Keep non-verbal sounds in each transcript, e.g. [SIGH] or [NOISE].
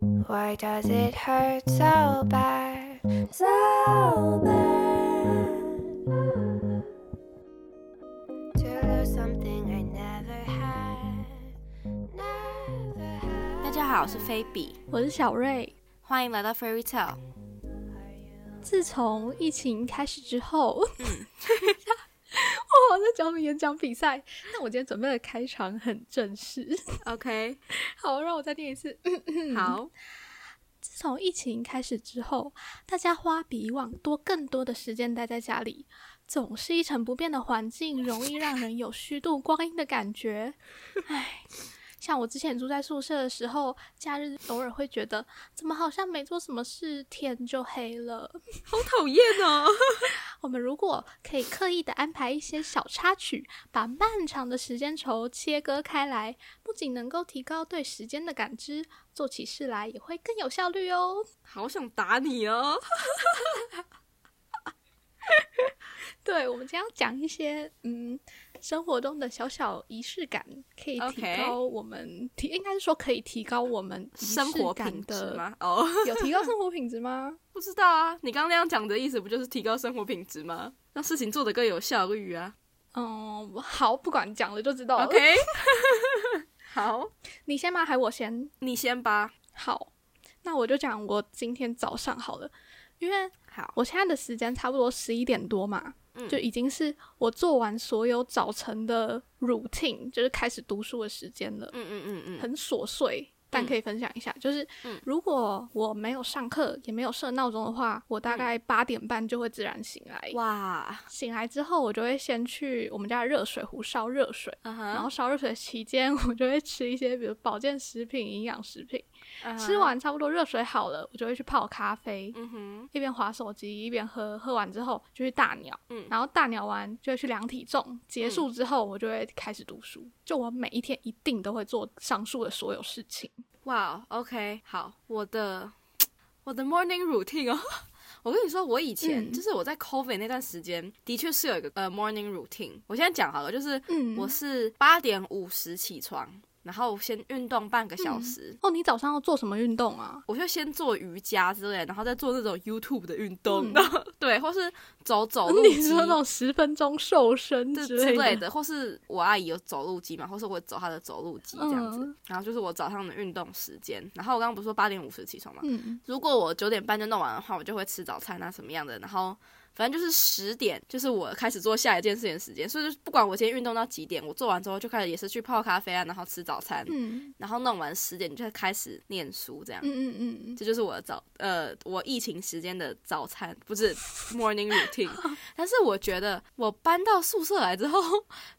Why does it hurt so bad? So bad. To lose something I never had. Never had. 大家好，我是菲比，我是小瑞。欢迎来到 Fairy Tale。自从疫情开始之后，嗯我 [LAUGHS] 在讲演讲比赛。那我今天准备的开场很正式。OK，[LAUGHS] 好，让我再念一次。[LAUGHS] 好，[CLEARS THROAT] 自从疫情开始之后，大家花比以往多更多的时间待在家里，总是一成不变的环境，容易让人有虚度光阴的感觉。唉，像我之前住在宿舍的时候，假日偶尔会觉得，怎么好像没做什么事，天就黑了。[LAUGHS] 好讨厌哦。[LAUGHS] 我们如果可以刻意的安排一些小插曲，把漫长的时间轴切割开来，不仅能够提高对时间的感知，做起事来也会更有效率哦。好想打你哦。[LAUGHS] 对，我们将要讲一些嗯生活中的小小仪式感，可以提高我们提，应该是说可以提高我们生活品质。吗？哦，有提高生 [LAUGHS] 活品质吗？不知道啊。你刚刚那样讲的意思，不就是提高生活品质吗？让事情做得更有效率啊。嗯，好，不管讲了就知道了。OK，[LAUGHS] [LAUGHS] 好，你先吗？还我先？你先吧。好，那我就讲我今天早上好了，因为好，我现在的时间差不多十一点多嘛，嗯。就已经是我做完所有早晨的 routine，就是开始读书的时间了，嗯嗯嗯嗯，很琐碎。但可以分享一下，就是嗯。如果我没有上课，也没有设闹钟的话，我大概八点半就会自然醒来。哇，醒来之后，我就会先去我们家的热水壶烧热水，嗯然后，烧热水期间，[LAUGHS] 我就会吃一些比如保健食品、营养食品。吃，完差不多热水好了，我就会去泡咖啡，嗯哼，一边划手机一边喝，喝完之后就去大鸟，嗯然后大鸟完就会去量体重，结束之后我就会开始读书。就我每一天一定都会做上述的所有事情。哇，OK，好，我的我的 morning routine 哦。[LAUGHS] 我跟你说，我以前、嗯就是我在 COVID 那段时间，的确是有一个呃 morning routine。我现在讲好了，就是嗯，我是八点五十起床，然后先运动半个嗯小时。哦，你早上要做什么运动啊？我就先做瑜伽之类，然后再做那种 YouTube 的运动，嗯 [LAUGHS] 对，或是走走路 [LAUGHS] 你机说那种十分钟瘦身之之类的？或是我阿姨有走路机嘛，或是我走她的走路机这样子。嗯然后就是我早上的运动时间。然后我刚刚不是说八点五十起床嘛，嗯，如果我九点半就弄完的话，我就会吃早餐啊什么样的，然后反正就是十点，就是我开始做下一件事情的时间。所以就是不管我今天运动到几点，我做完之后就开始也是去泡咖啡啊，然后吃早餐，嗯然后弄完十点就开始念书这样。嗯嗯嗯这就是我的早呃，我疫情时间的早餐，不是 [LAUGHS] morning routine。但是我觉得我搬到宿舍来之后，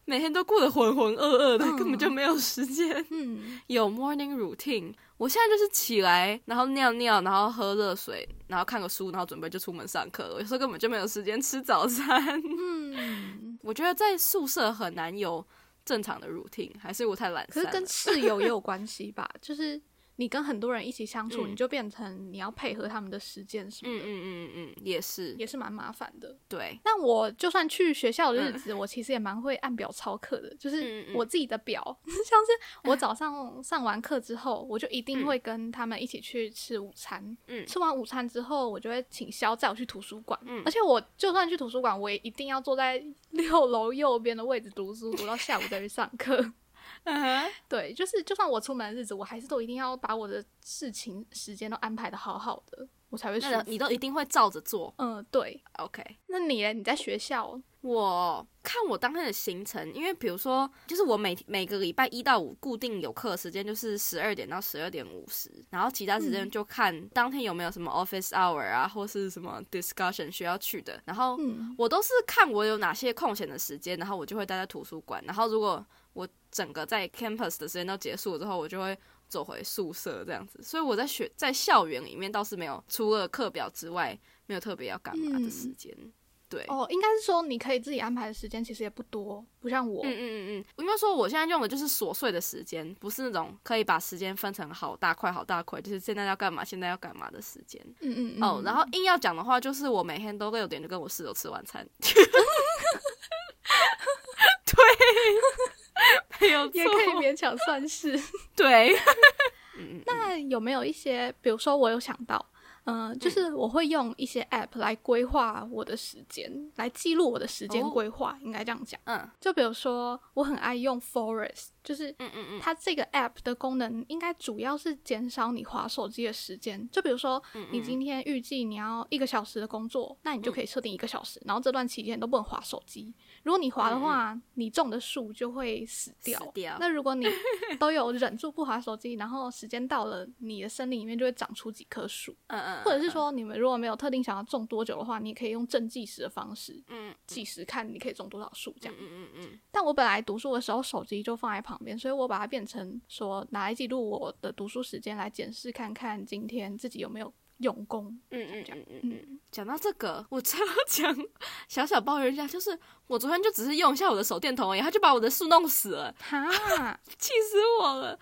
每天都过得浑浑噩噩的，嗯根本就没有时间嗯有 morning routine。我现在就是起来，然后尿尿，然后喝热水，然后看个书，然后准备就出门上课了。有时候根本就没有时间吃早餐。嗯。我觉得在宿舍很难有正常的 routine，还是我太懒散了。可是跟室友也有关系吧？就是你跟很多人一起相处，嗯。你就变成你要配合他们的时间什么的，嗯嗯嗯也是。也是蛮麻烦的。对，那我就算去学校的日子，我其实也蛮会按表操课的，就是我自己的表，[LAUGHS] 像是我早上上完课之后，我就一定会跟他们一起去吃午餐。嗯。吃完午餐之后，我就会请肖载我去图书馆，嗯。而且我就算去图书馆，我也一定要坐在 [LAUGHS] 六楼右边的位置读书，读到下午再去上课。嗯哼对，就是就算我出门的日子，我还是都一定要把我的事情时间都安排的好好的，我才会舒服。那你都一定会照着做。嗯，对。OK，那你呢？你在学校？我看我当天的行程，因为比如说，就是我每每个礼拜一到五固定有课时间就是十二点到十二点五十，然后其他时间就看当天有没有什么 office hour 啊，或是什么 discussion 需要去的。然后嗯我都是看我有哪些空闲的时间，然后我就会待在图书馆。然后如果我整个在 campus 的时间都结束了之后，我就会走回宿舍这样子。所以我在学在校园里面倒是没有除了课表之外，没有特别要干嘛的时间。对，哦，应该是说你可以自己安排的时间其实也不多，不像我。嗯嗯嗯嗯，应该说我现在用的就是琐碎的时间，不是那种可以把时间分成好大块好大块，就是现在要干嘛，现在要干嘛的时间。嗯嗯嗯。哦，然后硬要讲的话，就是我每天都六点就跟我室友吃晚餐。[LAUGHS] 对，没有，也可以勉强算是。[LAUGHS] 对。嗯嗯嗯看有没有一些，比如说我有想到，嗯、就是我会用一些 app 来规划我的时间，来记录我的时间哦规划，应该这样讲。嗯就比如说，我很爱用 Forest，就是嗯嗯嗯它这个 app 的功能应该主要是减少你划手机的时间。就比如说，嗯你今天预计你要一个小时的工作，那你就可以设定一个小时，然后这段期间都不能划手机。如果你划的话，你种的树就会死掉。嗯死掉那如果你都有忍住不划手机，然后时间到了，你的森林里面就会长出几棵树。嗯嗯，或者是说，你们如果没有特定想要种多久的话，你也可以用正计时的方式嗯计时，看你可以种多少树这样。嗯嗯嗯但我本来读书的时候手机就放在旁边，所以我把它变成说拿来记录我的读书时间，来检视看看今天自己有没有用功。嗯嗯嗯嗯嗯。嗯，讲到这个，我真要讲小小抱怨一下，就是我昨天就只是用一下我的手电筒而已，他就把我的树弄死了，哈，[LAUGHS] 气死我了。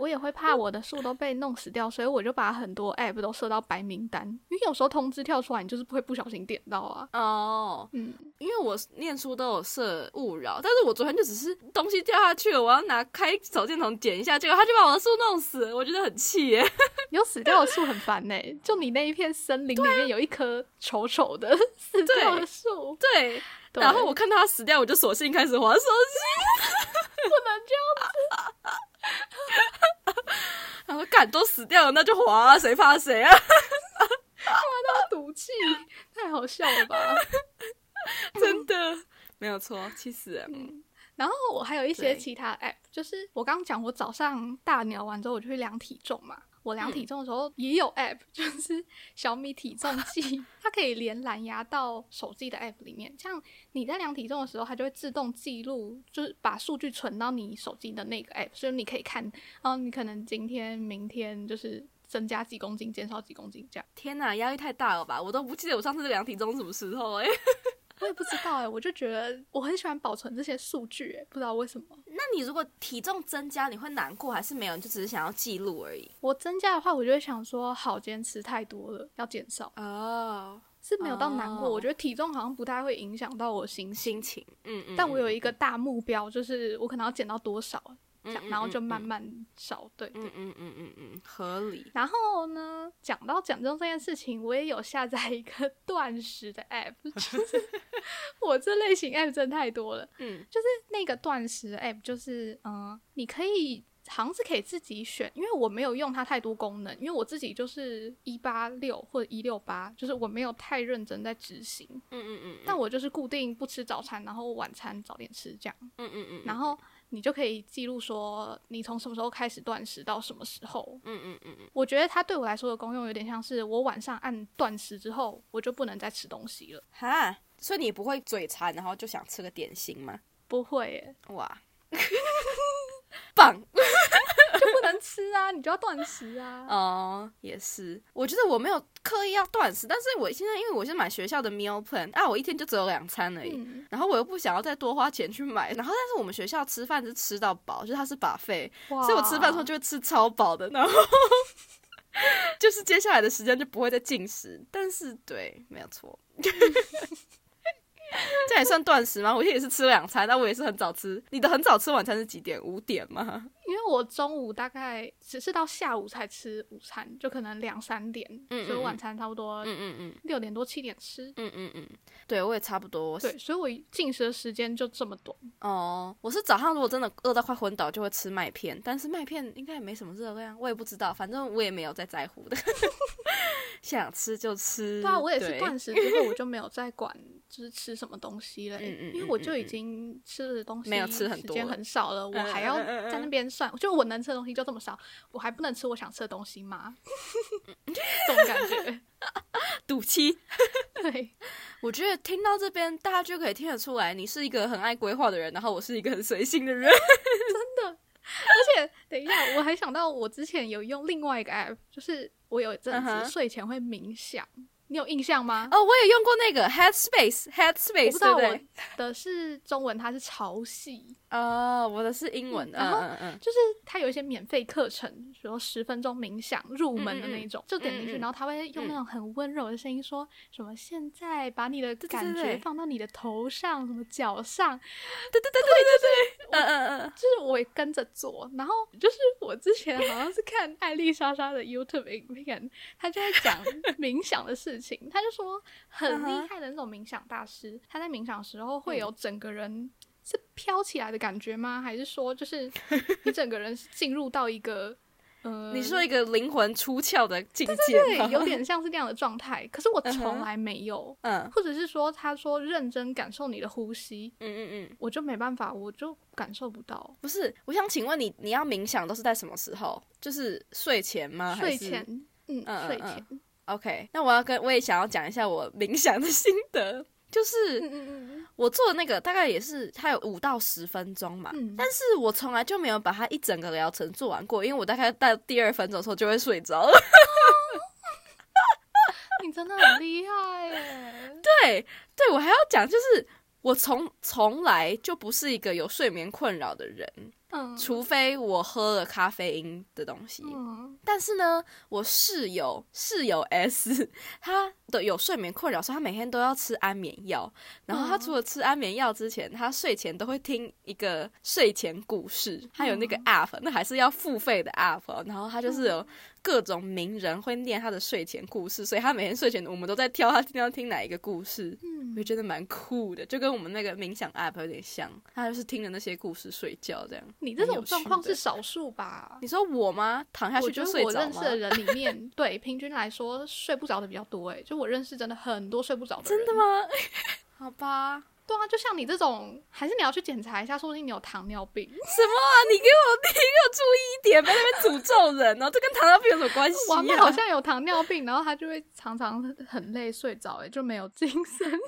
我也会怕我的树都被弄死掉，所以我就把很多 app 都设到白名单，因为有时候通知跳出来，你就是不会不小心点到啊。哦，嗯，因为我念书都有设勿扰，但是我昨天就只是东西掉下去了，我要拿开手电筒捡一下，结果他就把我的树弄死了，我觉得很气耶。[LAUGHS] 有死掉的树很烦呢、就你那一片森林里面有一棵丑丑的死掉的树，对，对然后我看到他死掉，我就索性开始划手机。[LAUGHS] 不能这样然 [LAUGHS] 后干都死掉了，那就滑啊，谁怕谁啊？赌气，太好笑了吧？[LAUGHS] 真的没有错，气死人。然后我还有一些对其他 app，就是我刚刚讲，我早上大鸟完之后，我就去量体重嘛。我量体重的时候也有 app，[LAUGHS] 就是小米体重计，[LAUGHS] 它可以连蓝牙到手机的 app 里面。这样你在量体重的时候，它就会自动记录，就是把数据存到你手机的那个 app，所以你可以看，哦，你可能今天、明天就是增加几公斤，减少几公斤这样。天哪，压力太大了吧？我都不记得我上次量体重什么时候哎、我也不知道哎、我就觉得我很喜欢保存这些数据哎、不知道为什么。那你如果体重增加，你会难过还是没有？你就只是想要记录而已？我增加的话，我就会想说，好，今天吃太多了，要减少。哦，是没有到难过，哦我觉得体重好像不太会影响到我心情。心情，嗯嗯。但我有一个大目标，就是我可能要减到多少，这样，嗯嗯然后就嗯慢慢少。对对。嗯嗯嗯嗯嗯，合理。然后呢，讲到减重这件事情，我也有下载一个 [LAUGHS] 断食的 app，[LAUGHS] 就是我这类型 app 真的太多了。嗯就是那个断食的 app，就是嗯、呃你可以好像是可以自己选，因为我没有用它太多功能，因为我自己就是一八六或者一六八，就是我没有太认真在执行。嗯嗯嗯，但我就是固定不吃早餐，然后晚餐早点吃这样，嗯嗯嗯，然后你就可以记录说你从什么时候开始断食到什么时候。嗯嗯嗯嗯，我觉得它对我来说的功用有点像是我晚上按断食之后，我就不能再吃东西了。哈，所以你不会嘴馋，然后就想吃个点心吗？不会耶，哇，[LAUGHS] 棒 [LAUGHS] 就不能吃啊，你就要断食啊。[LAUGHS] 哦，也是。我觉得我没有刻意要断食，但是我现在因为我是买学校的 meal plan 啊，我一天就只有两餐而已。嗯，然后我又不想要再多花钱去买，然后但是我们学校吃饭是吃到饱，就是它是把费，所以我吃饭的时候就会吃超饱的，然后 [LAUGHS] 就是接下来的时间就不会再进食。但是对，没有错，[LAUGHS] [LAUGHS] 这也算断食吗？我现在也是吃两餐，但我也是很早吃。你的很早吃晚餐是几点？五点吗？[LAUGHS] 因为我中午大概只是到下午才吃午餐，就可能两三点，嗯嗯所以我晚餐差不多嗯嗯嗯六点多七点吃。嗯嗯嗯，对我也差不多。对，所以我进食的时间就这么短。哦，我是早上如果真的饿到快昏倒，就会吃麦片，但是麦片应该也没什么热量，我也不知道，反正我也没有在在乎的，[LAUGHS] 想吃就吃。对啊，我也是断食之后，我就没有再管就是吃什么东西了、嗯嗯因为我就已经吃的东西没有吃很时间很少了，我嗯还要在那边算，就我能吃的东西就这么少，我还不能吃我想吃的东西吗？[LAUGHS] 这种感觉，[LAUGHS] 赌气。对，我觉得听到这边，大家就可以听得出来，你是一个很爱规划的人，然后我是一个很随性的人。真的 [LAUGHS] 而且等一下，我还想到我之前有用另外一个 app，就是我有一阵子睡前会冥想，你有印象吗？哦，我也用过那个 Headspace，Headspace，不知道我对不对？的是中文，它是潮汐，哦，我的是英文，嗯嗯然后嗯嗯，就是它有一些免费课程，比如说十分钟冥想入门的那种，就点进去，然后他会用那种很温柔的声音说什么：“现在把你的感觉放到你的头上，什么脚上。对对对对对对，嗯嗯嗯”，就是我也跟着做，然后就是我之前好像是看艾丽莎莎的 YouTube 影片，她就在讲冥想的事情，她就说很厉害的那种冥想大师，他在冥想的时候会有整个人是飘起来的感觉吗？还是说就是 [LAUGHS] 你整个人是进入到一个呃，你说一个灵魂出窍的境界吗，对，有点像是那样的状态，可是我从来没有。嗯或者是说，他说认真感受你的呼吸，嗯嗯嗯，我就没办法，我就感受不到。不是，我想请问你，你要冥想都是在什么时候？就是睡前吗？睡前，嗯，嗯睡嗯前，OK，那我要跟我也想要讲一下我冥想的心得，[LAUGHS] 就是我做的那个大概也是它有五到十分钟嘛，嗯，但是我从来就没有把它一整个疗程做完过，因为我大概到第二分钟的时候就会睡着了。[LAUGHS] 你真的很厉害耶！[LAUGHS] 对，对我还要讲，就是我从从来就不是一个有睡眠困扰的人，嗯，除非我喝了咖啡因的东西。嗯但是呢，我室友室友 S [LAUGHS] 他的有睡眠困扰，所以他每天都要吃安眠药。然后他嗯除了吃安眠药之前，他睡前都会听一个睡前故事，他有那个嗯 app，那还是要付费的 app 哦。然后他就是有各种名人会念他的睡前故事，所以他每天睡前我们都在挑他今天要听哪一个故事。嗯，觉得蛮酷的，就跟我们那个冥想 app 有点像，他就是听着那些故事睡觉这样。你这种状况是少数吧？你说我吗？躺下去就睡着吗我认识？的人里面，对平均来说睡不着的比较多。哎，就我认识真的很多睡不着的人。真的？吗？[LAUGHS] 好吧，对啊，就像你这种，还是你要去检查一下，说不定你有糖尿病。什么啊？你给我，[LAUGHS] 你给我注意一点，别在那边诅咒人哦！这跟糖尿病有什么关系我？[LAUGHS] 好像有糖尿病，然后她就会常常很累睡着，哎，就没有精神。[LAUGHS]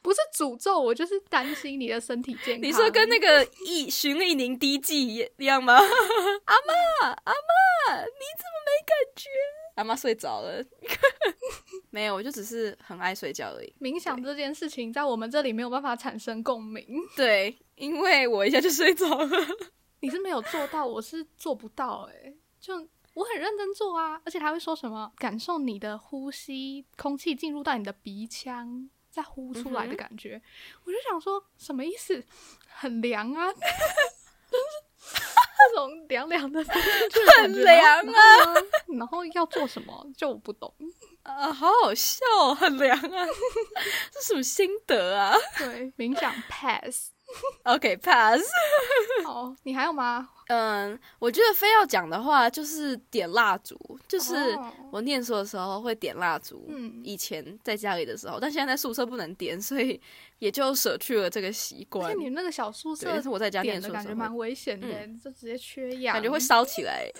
不是诅咒我，就是担心你的身体健康。你说跟那个一徐丽宁滴剂一样吗？阿妈，阿妈，你怎么没感觉？阿妈睡着了，没有，我就只是很爱睡觉而已。冥想这件事情，在我们这里没有办法产生共鸣。对，因为我一下就睡着了。[LAUGHS] 你是没有做到，我是做不到、哎，就我很认真做啊，而且他会说什么感受你的呼吸，空气进入到你的鼻腔。再呼出来的感觉，我就想说什么意思？很凉啊，就是那种凉凉的风进去的感觉很凉啊 [LAUGHS] 然后要做什么就我不懂。啊，好好笑、哦，很凉啊！[LAUGHS] 这什么心得啊对，冥想 pass。[LAUGHS] OK，pass。[LAUGHS] 好，你还有吗？嗯，我觉得非要讲的话，就是点蜡烛，就是哦我念书的时候会点蜡烛。嗯以前在家里的时候，但现在在宿舍不能点，所以 [LAUGHS] 也就舍去了这个习而惯且。你那个小宿，舍但是我在家念点的感觉蛮危险的，就直接缺氧，感觉会烧起来。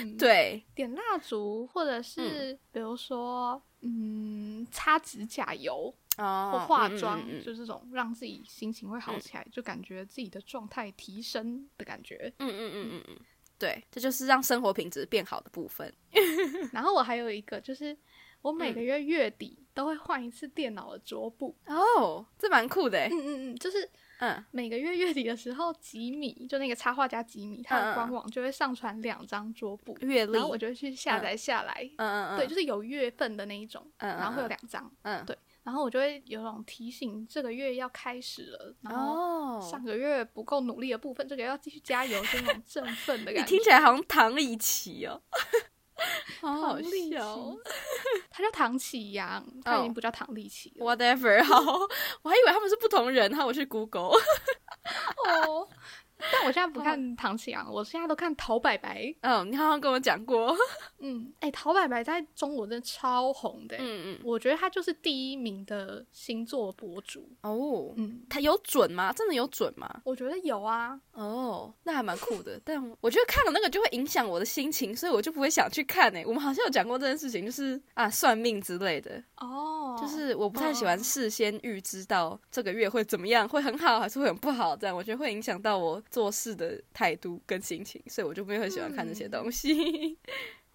嗯对，点蜡烛，或者是比如说，嗯，擦指甲油哦，或化嗯妆，嗯嗯嗯就这种让自己心情会好起来，就感觉自己的状态提升的感觉。嗯嗯嗯嗯嗯，对，这就是让生活品质变好的部分。[LAUGHS] 然后我还有一个，就是我每嗯个月月底都会换一次电脑的桌布。哦，这蛮酷的欸。嗯嗯嗯，就是嗯。每个月月底的时候，吉米就那个插画家吉米，他的官网就会上传两张桌布，月历，然后我就会去下载下来。嗯嗯嗯，对，就是有月份的那一种，嗯嗯然后会有嗯两张，嗯。对然后我就会有种提醒，这个月要开始了，然后哦，上个月不够努力的部分，这个要继续加油，就那种振奋的感觉。[LAUGHS] 听起来好像唐立奇哦，好好笑哦。[LAUGHS] 他叫唐启阳，他已哦经不叫唐立奇了。Whatever，好，[LAUGHS] 我还以为他们是不同人，哈我是 Google。[LAUGHS] 哦，[LAUGHS] 但我现在不看唐启阳，我现在都看陶白白。嗯，你好像跟我讲过。[LAUGHS] 嗯，哎、陶白白在中国真的超红的、嗯嗯，我觉得他就是第一名的星座博主。哦，嗯，他有准吗？真的有准吗？我觉得有啊，哦，那还蛮酷的。[LAUGHS] 但我觉得看了那个就会影响我的心情，所以我就不会想去看诶、我们好像有讲过这件事情，就是啊，算命之类的。哦，就是我不太喜欢嗯事先预知到这个月会怎么样，会很好还是会很不好，这样我觉得会影响到我做事的态度跟心情，所以我就不会很喜欢看这些东西。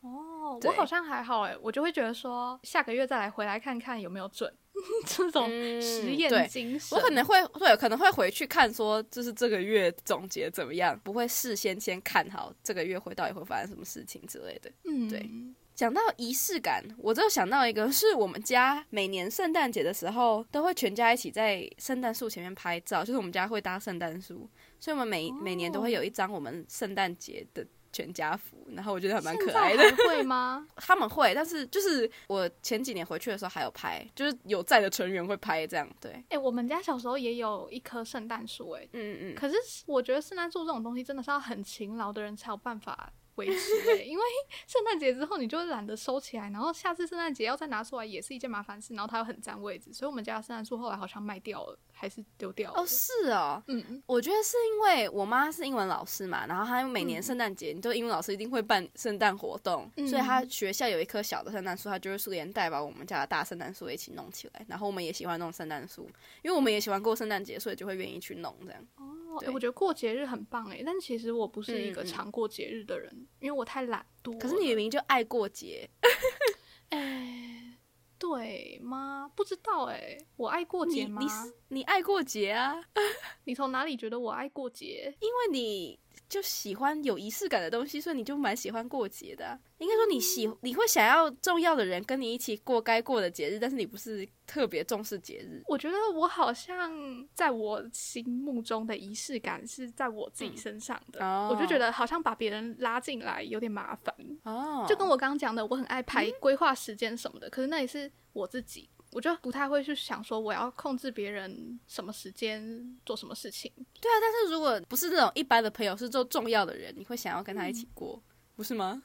哦，[LAUGHS] 哦，我好像还好哎，我就会觉得说下个月再来回来看看有没有准，[LAUGHS] 这种嗯实验精神。我可能会对，可能会回去看说，就是这个月总结怎么样，不会事先先看好这个月会到底会发生什么事情之类的。嗯，对讲到仪式感，我就想到一个，是我们家每年圣诞节的时候都会全家一起在圣诞树前面拍照，就是我们家会搭圣诞树，所以我们每、每年都会有一张我们圣诞节的全家福，然后我觉得还蛮可爱的。会吗？[LAUGHS] 他们会，但是就是我前几年回去的时候还有拍，就是有在的成员会拍这样，对，哎、我们家小时候也有一棵圣诞树，哎，嗯嗯嗯，可是我觉得圣诞树这种东西真的是要很勤劳的人才有办法维持、欸，因为圣诞节之后你就懒得收起来，然后下次圣诞节要再拿出来也是一件麻烦事，然后它又很占位置，所以我们家的圣诞树后来好像卖掉了，还是丢掉了。哦是哦，嗯嗯，我觉得是因为我妈是英文老师嘛，然后她每年圣诞节，你就英文老师一定会办圣诞活动，嗯所以她学校有一棵小的圣诞树，她就会连带把我们家的大圣诞树一起弄起来。然后我们也喜欢弄圣诞树，因为我们也喜欢过圣诞节，所以就会愿意去弄这样。哦、对欸我觉得过节日很棒哎，但其实我不是一个常过节日的人，因为我太懒惰。可是你明明就爱过节，[LAUGHS] 哎、对吗？不知道哎，我爱过你节吗？你是你爱过节啊，[LAUGHS] 你从哪里觉得我爱过节？因为你就喜欢有仪式感的东西，所以你就蛮喜欢过节的啊、应该说你喜你会想要重要的人跟你一起过该过的节日，但是你不是特别重视节日。我觉得我好像在我心目中的仪式感是在我自己身上的，哦我就觉得好像把别人拉进来有点麻烦。哦，就跟我刚刚讲的，我很爱排规划时间什么的，可是那也是我自己。我就不太会去想说我要控制别人什么时间做什么事情。对啊，但是如果不是那种一般的朋友，是做重要的人，你会想要跟他一起过，不是吗？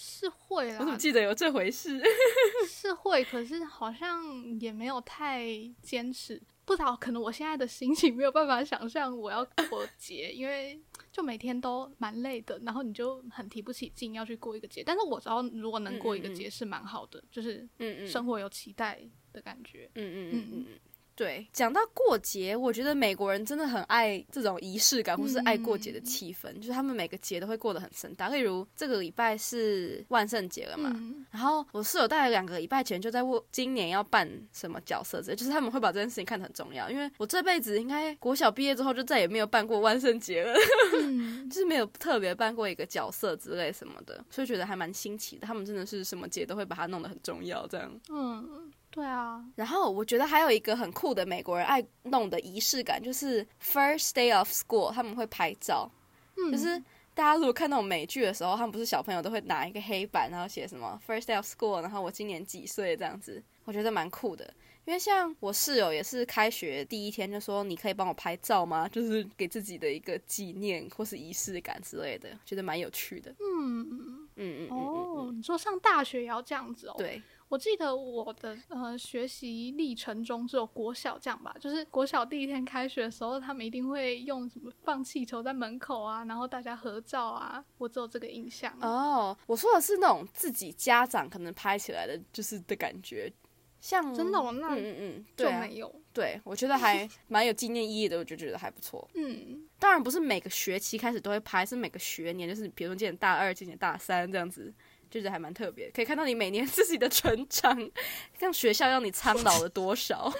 是会我怎么，记得有这回事？[LAUGHS] 是会，可是好像也没有太坚持。不知道，可能我现在的心情没有办法想象我要过节，因为就每天都蛮累的，然后你就很提不起劲要去过一个节。但是我知道，如果能过一个节是蛮好的，就是嗯嗯生活有期待的感觉。嗯嗯嗯嗯嗯。对，讲到过节，我觉得美国人真的很爱这种仪式感，或是爱过节的气氛，就是他们每个节都会过得很盛大。例如这个礼拜是万圣节了嘛，嗯，然后我室友大概两个礼拜前就在问今年要扮什么角色之类，就是他们会把这件事情看得很重要。因为我这辈子应该国小毕业之后就再也没有办过万圣节了，嗯 [LAUGHS] 就是没有特别扮过一个角色之类什么的，所以觉得还蛮新奇的。他们真的是什么节都会把它弄得很重要这样。嗯，对啊，然后我觉得还有一个很酷的美国人爱弄的仪式感，就是 first day of school，他们会拍照，嗯，就是大家如果看那种美剧的时候，他们不是小朋友都会拿一个黑板，然后写什么 first day of school，然后我今年几岁这样子，我觉得蛮酷的。因为像我室友也是开学第一天就说，你可以帮我拍照吗？就是给自己的一个纪念或是仪式感之类的，觉得蛮有趣的。嗯，嗯嗯嗯嗯哦，嗯，你说上大学也要这样子哦？，对，我记得我的呃学习历程中只有国小这样吧，就是国小第一天开学的时候，他们一定会用什么放气球在门口啊，然后大家合照啊，我只有这个印象。哦，我说的是那种自己家长可能拍起来的，就是的感觉，像真的哦那嗯嗯嗯，就对啊，没有。对，我觉得还 [LAUGHS] 蛮有纪念意义的，我就觉得还不错。嗯，当然不是每个学期开始都会拍，是每个学年，就是比如说今年大二、今年大三这样子，就觉得还蛮特别，可以看到你每年 [LAUGHS] 自己的成长，像学校让你苍老了多少。[LAUGHS]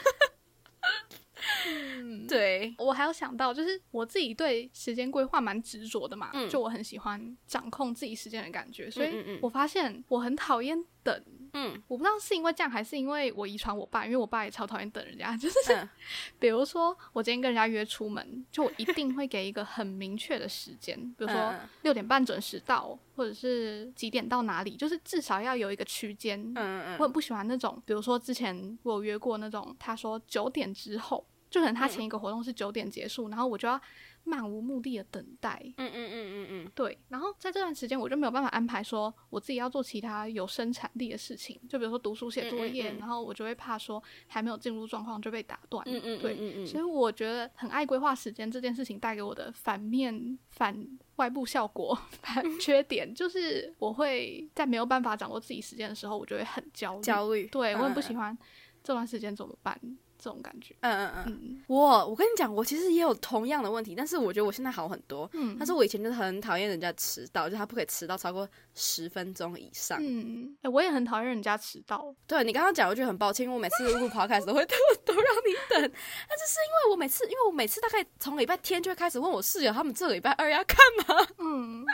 对，我还有想到，就是我自己对时间规划蛮执着的嘛，嗯就我很喜欢掌控自己时间的感觉，所以我发现我很讨厌等。嗯我不知道是因为这样，还是因为我遗传我爸，因为我爸也超讨厌等人家。就是嗯 [LAUGHS] 比如说，我今天跟人家约出门，就我一定会给一个很明确的时间，比如说嗯六点半准时到，或者是几点到哪里，就是至少要有一个区间。嗯嗯我很不喜欢那种，比如说之前我有约过那种，他说九点之后，就可能他前一个活动是九点结束，然后我就要漫无目的的等待。嗯嗯嗯嗯嗯对，然后在这段时间我就没有办法安排说我自己要做其他有生产力的事情，就比如说读书写作业，嗯嗯嗯然后我就会怕说还没有进入状况就被打断。嗯嗯对，嗯嗯所以我觉得很爱规划时间这件事情带给我的反面反外部效果 [LAUGHS] 反 [LAUGHS] 缺点，就是我会在没有办法掌握自己时间的时候，我就会很焦虑。焦虑，对我很不嗯喜欢这段时间怎么办。这种感觉。嗯嗯嗯，嗯我我跟你讲，我其实也有同样的问题，但是我觉得我现在好很多。嗯，但是我以前就是很讨厌人家迟到，就是他不可以迟到超过十分钟以上。嗯，哎、我也很讨厌人家迟到。对你刚刚讲，我觉得很抱歉，因为我每次录 podcast 都会都都让你等，但是是因为我每次，因为我每次大概从礼拜天就会开始问我室友，他们这个礼拜二要干嘛？嗯，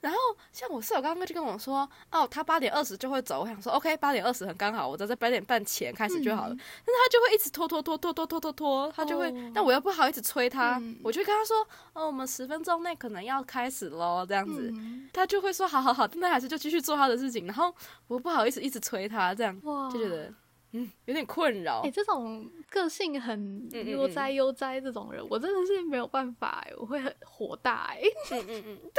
然后像我室友刚刚就跟我说，哦，他八点二十就会走，我想说 OK，八点二十很刚好，我只要在八点半前开始就好了。嗯。但是他就会一直拖拖拖拖拖拖拖拖，他就会，哦但我又不好意思催他，嗯。我就跟他说，哦，我们十分钟内可能要开始喽，这样子。嗯。他就会说好好好，但他还是就继续做他的事情，然后我不好意思一直催他，这样哇，就觉得嗯有点困扰。哎、。这种个性很悠哉悠哉这种人，我真的是没有办法欸、我会很火大哎、嗯嗯嗯，[LAUGHS]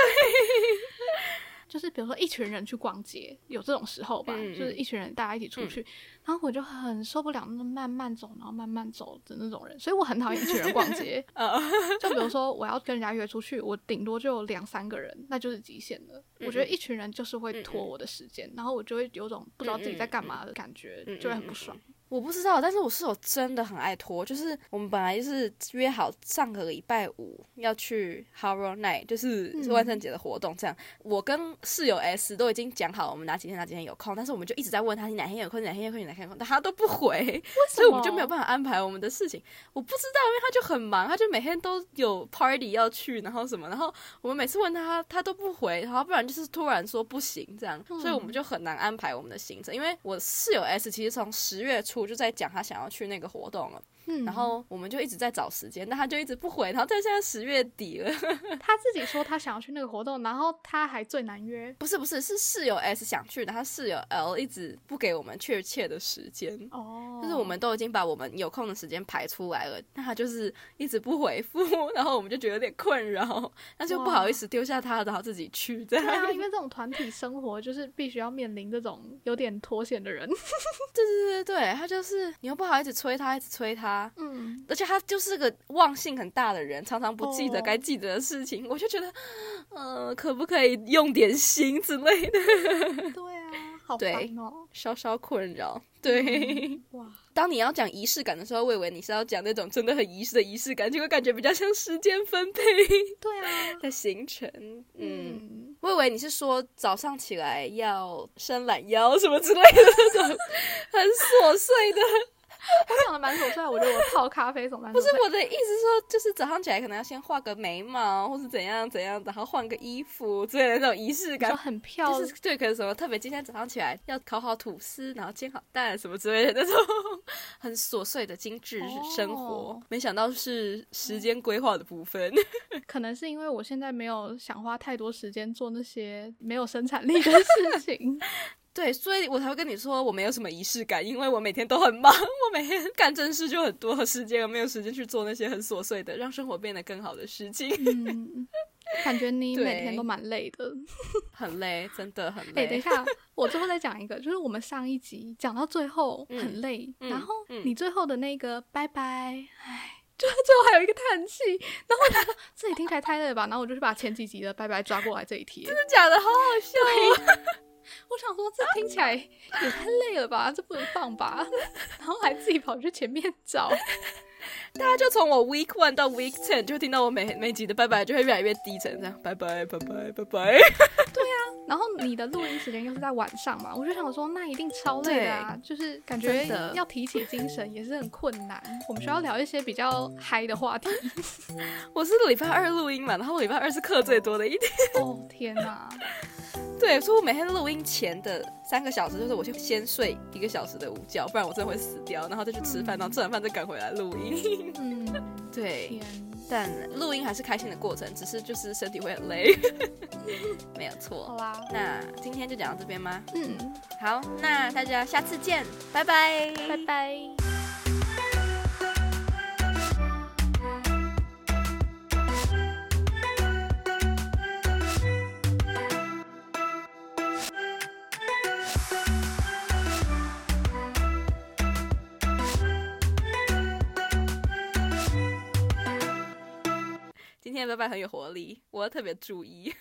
就是比如说一群人去逛街，有这种时候吧，就是一群人大家一起出去，然后我就很受不了那种慢慢走，然后慢慢走的那种人，所以我很讨厌一群人逛街。[LAUGHS] 呃，就比如说我要跟人家约出去，我顶多就两三个人，那就是极限了。我觉得一群人就是会拖我的时间，然后我就会有种不知道自己在干嘛的感觉，就会很不爽。我不知道，但是我室友真的很爱拖。就是我们本来就是约好上个礼拜五要去 Horror Night，就是嗯万圣节的活动。这样，我跟室友 S 都已经讲好我们哪几天哪几天有空，但是我们就一直在问他你哪天有空，你哪天有空，你哪天有空，但他都不回，[LAUGHS] 所以我们就没有办法安排我们的事情。我不知道，因为他就很忙，他就每天都有 party 要去，然后什么，然后我们每次问他，他都不回，然后不然就是突然说不行这样，所以我们就很难安排我们的行程。因为我室友 S 其实从十月初我就在讲他想要去那个活动了，嗯，然后我们就一直在找时间，但他就一直不回，然后在现在十月底了，[LAUGHS] 他自己说他想要去那个活动，然后他还最难约。不是不是是室友 S 想去，然后室友 L 一直不给我们确切的时间。哦，就是我们都已经把我们有空的时间排出来了，但他就是一直不回复，然后我们就觉得有点困扰，但是又不好意思丢下他，然后自己去这样。对啊，因为 [LAUGHS] 这种团体生活就是必须要面临这种有点脱线的人。[LAUGHS] 对对对对，他就是你又不好意思催他，一直催他，嗯，而且他就是个忘性很大的人，常常不记得哦该记得的事情，我就觉得，呃，可不可以用点心之类的，[LAUGHS] 对啊，好对烦哦。稍稍困扰。对，哇，当你要讲仪式感的时候，我以为你是要讲那种真的很仪式的仪式感，结果感觉比较像时间分配 [LAUGHS] 对啊，的行程。嗯，嗯，我以为你是说早上起来要伸懒腰什么之类的那种很琐碎的。我讲的蛮琐碎的，我觉得我泡咖啡什么不是我的意思是说，就是早上起来可能要先画个眉毛，或是怎样怎样，然后换个衣服之类的那种仪式说感。很漂亮就是，对，可能什么特别，今天早上起来要烤好吐司，然后煎好蛋什么之类的那种很琐碎的精致生活。哦没想到是时间规划的部分。[LAUGHS] 可能是因为我现在没有想花太多时间做那些没有生产力的事情。对，所以我才会跟你说我没有什么仪式感，因为我每天都很忙，[LAUGHS] 我每天干正事就很多时间，我没有时间去做那些很琐碎的让生活变得更好的事情，嗯，感觉你每天都蛮累的。很累，真的很哎、累。等一下，我最后再讲一个，就是我们上一集讲到最后嗯很累，嗯然后嗯你最后的那个拜拜，唉，就 [LAUGHS] 最后还有一个叹气，然后我就说这里听起来太累了吧，然后我就去把前几集的拜拜抓过来这一贴。真的假的？好好笑哦。我想说这听起来也太累了吧，这不能放吧，[LAUGHS] 然后还自己跑去前面找。大家就从我 week one 到 week ten 就会听到我每每集的拜拜就会越来越低沉，这样拜拜拜拜拜拜。然后你的录音时间又是在晚上嘛，我就想说那一定超累的啊，就是感觉要提起精神 [LAUGHS] 也是很困难。我们需要聊一些比较嗨的话题。[LAUGHS] 我是礼拜二录音嘛，然后我礼拜二是课最多的一天。哦天哪！[LAUGHS] 对，所以我每天录音前的三个小时，就是我就先睡一个小时的午觉，不然我真的会死掉，然后再去吃饭，然后吃完饭再赶回来录音。嗯，对，但录音还是开心的过程，只是就是身体会很累，[LAUGHS] 没有好错。啦，那今天就讲到这边吗？嗯，好，那大家下次见，拜拜，拜拜。天的拜拜很有活力，我要特别注意。